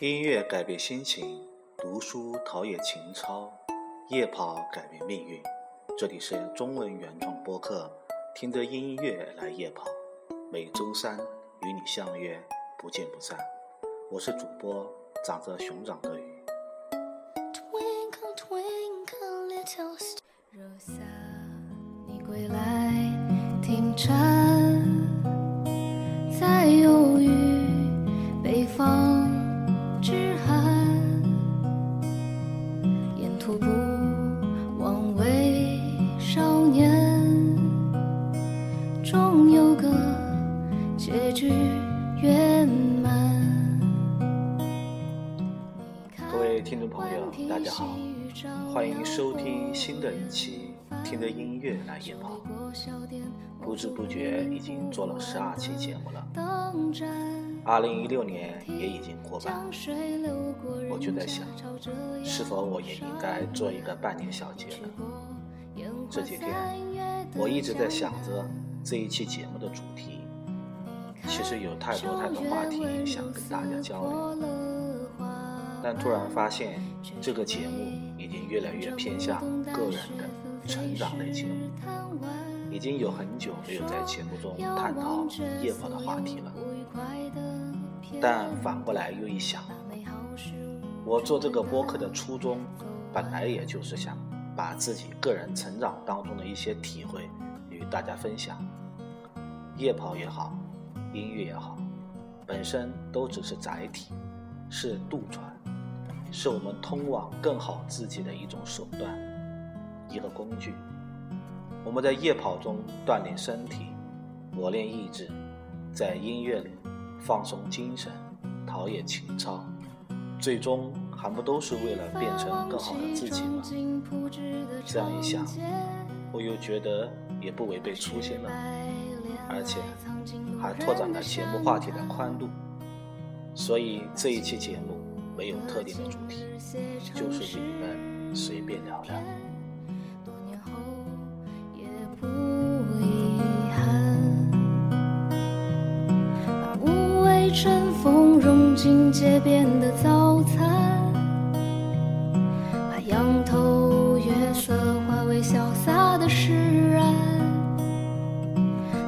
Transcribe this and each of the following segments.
音乐改变心情，读书陶冶情操，夜跑改变命运。这里是中文原创播客，听着音乐来夜跑。每周三与你相约，不见不散。我是主播长着熊掌的鱼。不知不觉已经做了十二期节目了，二零一六年也已经过半，我就在想，是否我也应该做一个半年小结呢？这几天我一直在想着这一期节目的主题，其实有太多太多话题想跟大家交流。但突然发现，这个节目已经越来越偏向个人的成长类节目，已经有很久没有在节目中探讨夜跑的话题了。但反过来又一想，我做这个播客的初衷，本来也就是想把自己个人成长当中的一些体会与大家分享。夜跑也好，音乐也好，本身都只是载体，是渡船。是我们通往更好自己的一种手段，一个工具。我们在夜跑中锻炼身体，磨练意志，在音乐里放松精神，陶冶情操，最终还不都是为了变成更好的自己吗？这样一想，我又觉得也不违背初心了，而且还拓展了节目话题的宽度。所以这一期节目。没有特定的主题，就是与你们随便聊聊。街边的早餐，把仰头月色化为潇洒的释然，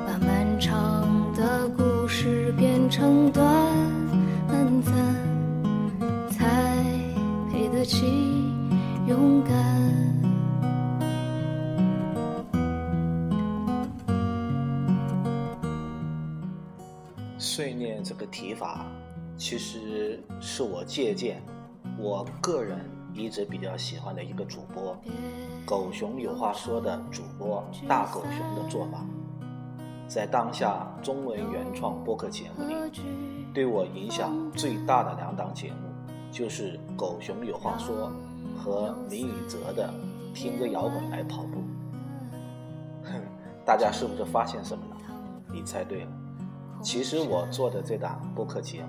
把漫长的故事变成短暂。才配得。起勇敢。碎念这个提法，其实是我借鉴我个人一直比较喜欢的一个主播“狗熊有话说”的主播大狗熊的做法。在当下中文原创播客节目里，对我影响最大的两档节目。就是狗熊有话说和林宇泽的听着摇滚来跑步，哼，大家是不是发现什么了？你猜对了，其实我做的这档播客节目，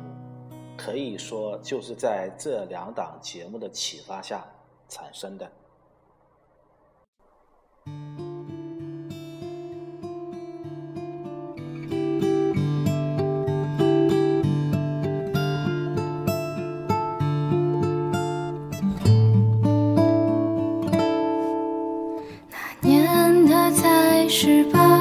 可以说就是在这两档节目的启发下产生的。那年他才十八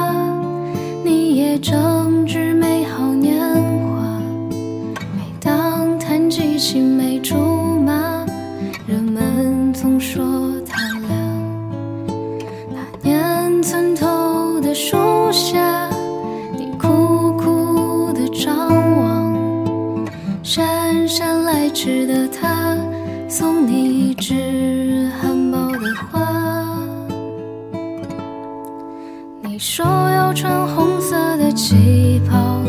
你说要穿红色的旗袍，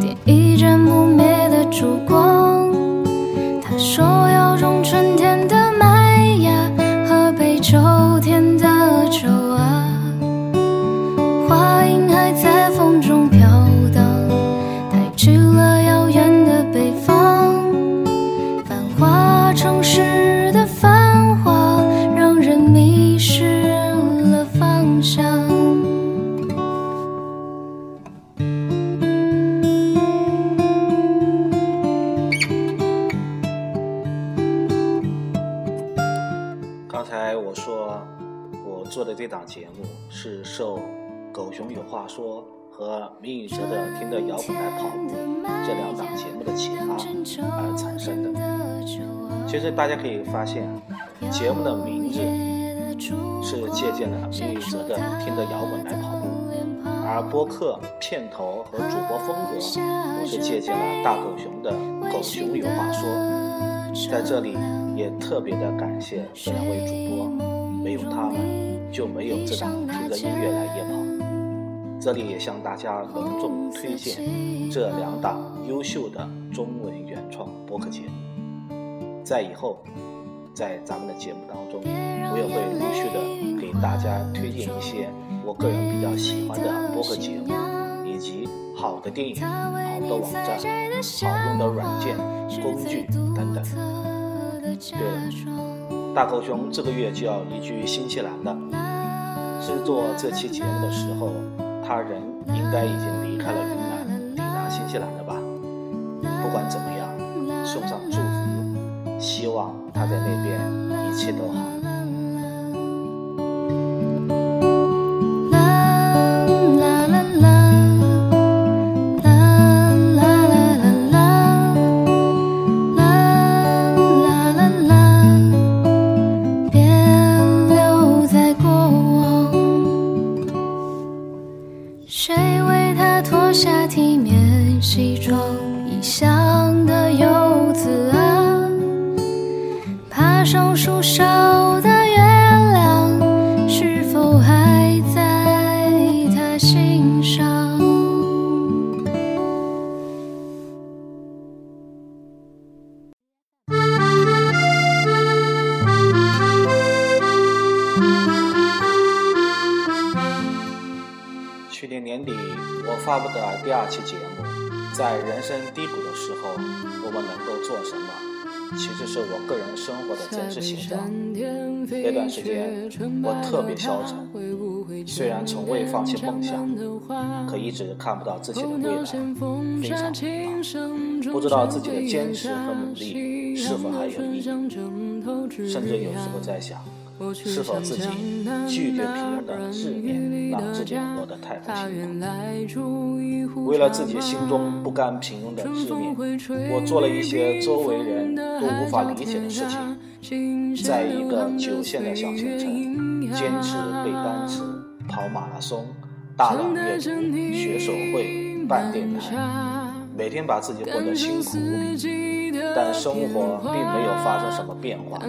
点一盏不灭的烛光。他说要种春天的麦芽，喝杯秋天的酒啊。花影还在风中飘荡，带去了遥远的北方。繁华城市的繁华让人迷失了方向。节目是受《狗熊有话说》和明宇哲的《听的摇滚来跑步》这两档节目的启发而产生的。其实大家可以发现，节目的名字是借鉴了明宇哲的《听的摇滚来跑步》，而播客片头和主播风格都是借鉴了大狗熊的《狗熊有话说》。在这里也特别的感谢这两位主播，没有他们就没有这档听着音乐来夜跑。这里也向大家隆重推荐这两档优秀的中文原创播客节目。在以后，在咱们的节目当中，我也会陆续的给大家推荐一些我个人比较喜欢的播客节目，以及好的电影、好的网站、好用的软件、工具等等。对了，大狗熊这个月就要移居新西兰了。制作这期节目的时候，他人应该已经离开了云南，抵达新西兰了吧？不管怎么样，送上祝福，希望他在那边一切都好。布的第二期节目，在人生低谷的时候，我们能够做什么？其实是我个人生活的真实写照。那段时间，我特别消沉，虽然从未放弃梦想，可一直看不到自己的未来，非常迷茫，不知道自己的坚持和努力是否还有意义，甚至有时候在想。是否自己拒绝平庸的执念，让自己活得太不辛苦？为了自己心中不甘平庸的执念，我做了一些周围人都无法理解的事情。在一个九线的小县城，坚持背单词、跑马拉松、大朗阅读、学手绘、办电台，每天把自己过得辛苦无比。但生活并没有发生什么变化，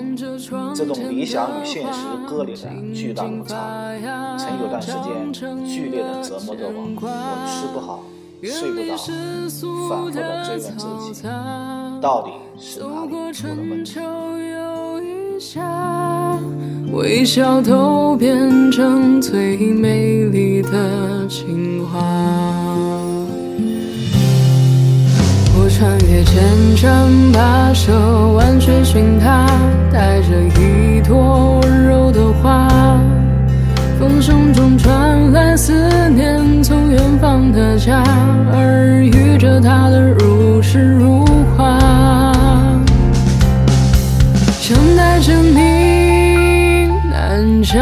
这种理想与现实割裂的巨大落差，曾有段时间剧烈的折磨着我。我吃不好，睡不着，反复的追问自己，到底是哪里出了问题？微笑都变成最美丽的情话。穿越千山跋涉，万水寻他，带着一朵温柔的花。风声中传来思念，从远方的家，耳语着他的如诗如画。想带着你南下，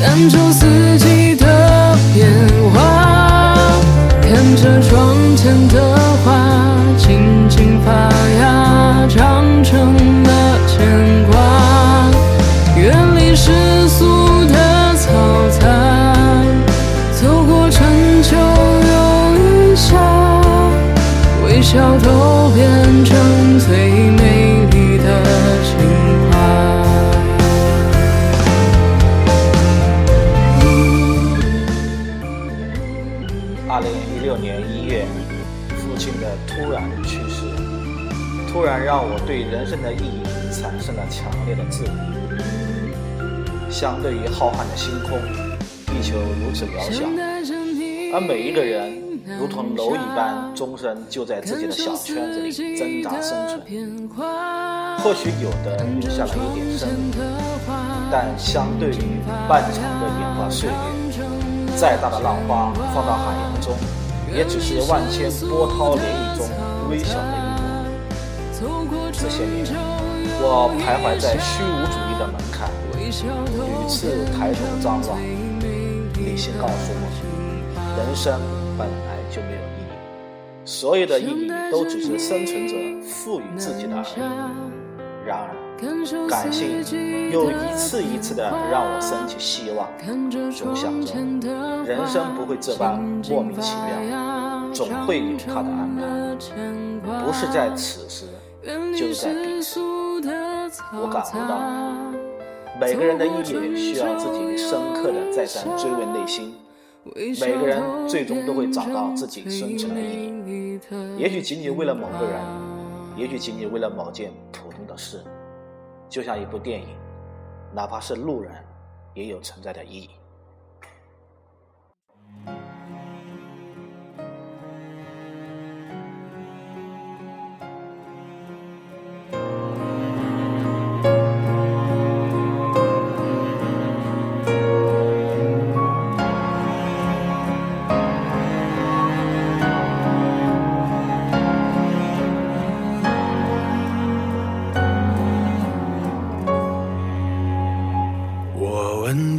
感受四季的变化，看着窗前的。发芽长成了牵挂远离世俗的嘈杂走过春秋又一夏微笑都让我对人生的意义产生了强烈的质疑。相对于浩瀚的星空，地球如此渺小，而每一个人如同蝼蚁般，终身就在自己的小圈子里挣扎生存。或许有的留下了一点生命，但相对于漫长的演化岁月，再大的浪花放到海洋中，也只是万千波涛涟漪中微小的。这些年，我徘徊在虚无主义的门槛，屡次抬头张望，理性告诉我，人生本来就没有意义，所有的意义都只是生存者赋予自己的而已。然而，感性又一次一次的让我升起希望，总想着人生不会这般莫名其妙，总会有他的安排，不是在此时，就在彼时。我感悟到。每个人的意义需要自己深刻的再三追问内心。每个人最终都会找到自己生存的意义，也许仅仅为了某个人，也许仅仅为了某件普通的事，就像一部电影，哪怕是路人，也有存在的意义。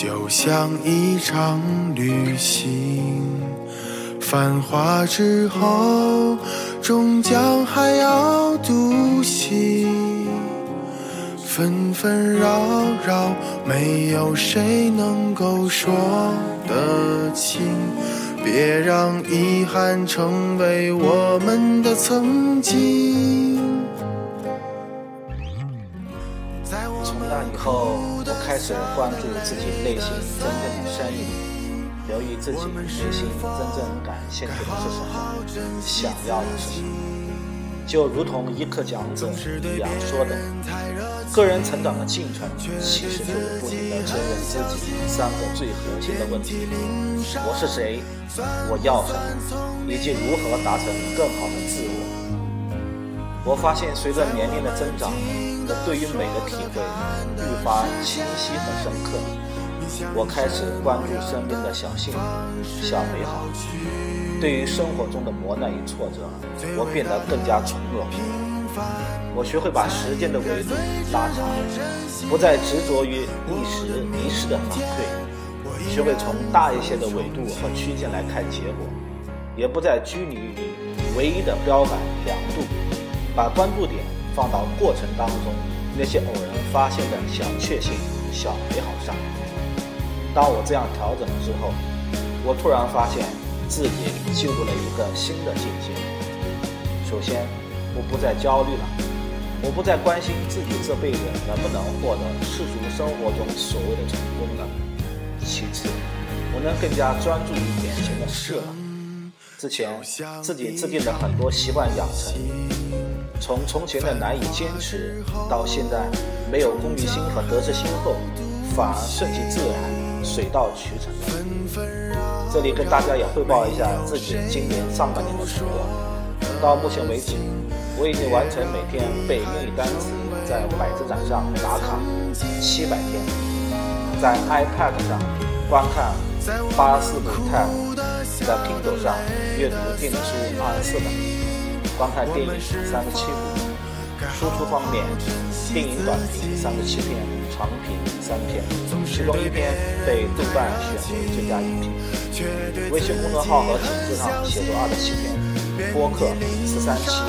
就像一场旅行，繁华之后，终将还要独行。纷纷扰扰，没有谁能够说得清。别让遗憾成为我们的曾经。从那以后。开始关注自己内心真正的声音，留意自己内心真正感兴趣的是什么，想要的是什么。就如同一课讲者一样说的，个人成长的进程，其实就是不停的追问自己三个最核心的问题：我是谁？我要什么？以及如何达成更好的自我。我发现，随着年龄的增长。我对于美的体会愈发清晰和深刻，我开始关注身边的小幸福、小美好。对于生活中的磨难与挫折，我变得更加从容。我学会把时间的维度拉长，不再执着于一时一事的反馈，学会从大一些的维度和区间来看结果，也不再拘泥于唯一的标杆两度，把关注点。放到过程当中那些偶然发现的小确幸、小美好上。当我这样调整之后，我突然发现自己进入了一个新的境界。首先，我不再焦虑了，我不再关心自己这辈子能不能获得世俗生活中所谓的成功了。其次，我能更加专注于眼前的事了。之前自己制定的很多习惯养成。从从前的难以坚持，到现在没有功利心和得失心后，反而顺其自然、水到渠成。这里跟大家也汇报一下自己今年上半年的成果。到目前为止，我已经完成每天背英语单词，在百子斩上打卡七百天，在 iPad 上观看八四部 Tab，在 Kindle 上阅读电子书二十四本。观看电影三十七部，输出方面，电影短评三十七篇，长评三篇，其中一篇被豆瓣选为最佳影评。微信公众号和纸质上写作二十七篇，播客十三期，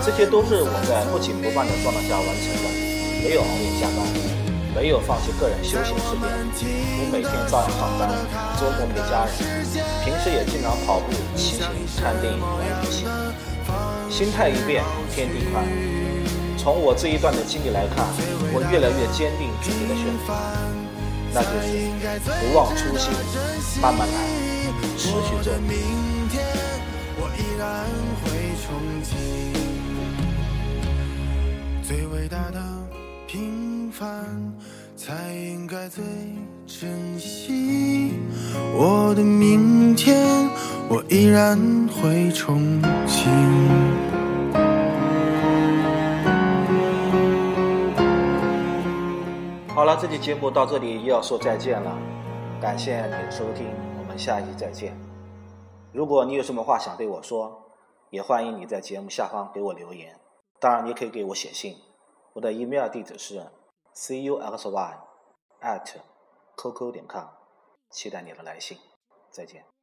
这些都是我在不紧不慢的状态下完成的，没有熬夜加班，没有放弃个人休闲时间。我每天照样上班，周末陪家人，平时也经常跑步、骑行、看电影、玩游戏。心态一变，天地宽。从我这一段的经历来看，我越来越坚定自己的选择，那就是不忘初心，慢慢来，持续做。最伟大的平凡。才应该最珍惜我的明天，我依然会憧憬这期节目到这里又要说再见了，感谢你的收听，我们下一期再见。如果你有什么话想对我说，也欢迎你在节目下方给我留言，当然你可以给我写信，我的 email 地址是 cuxy at qq 点 com，期待你的来信，再见。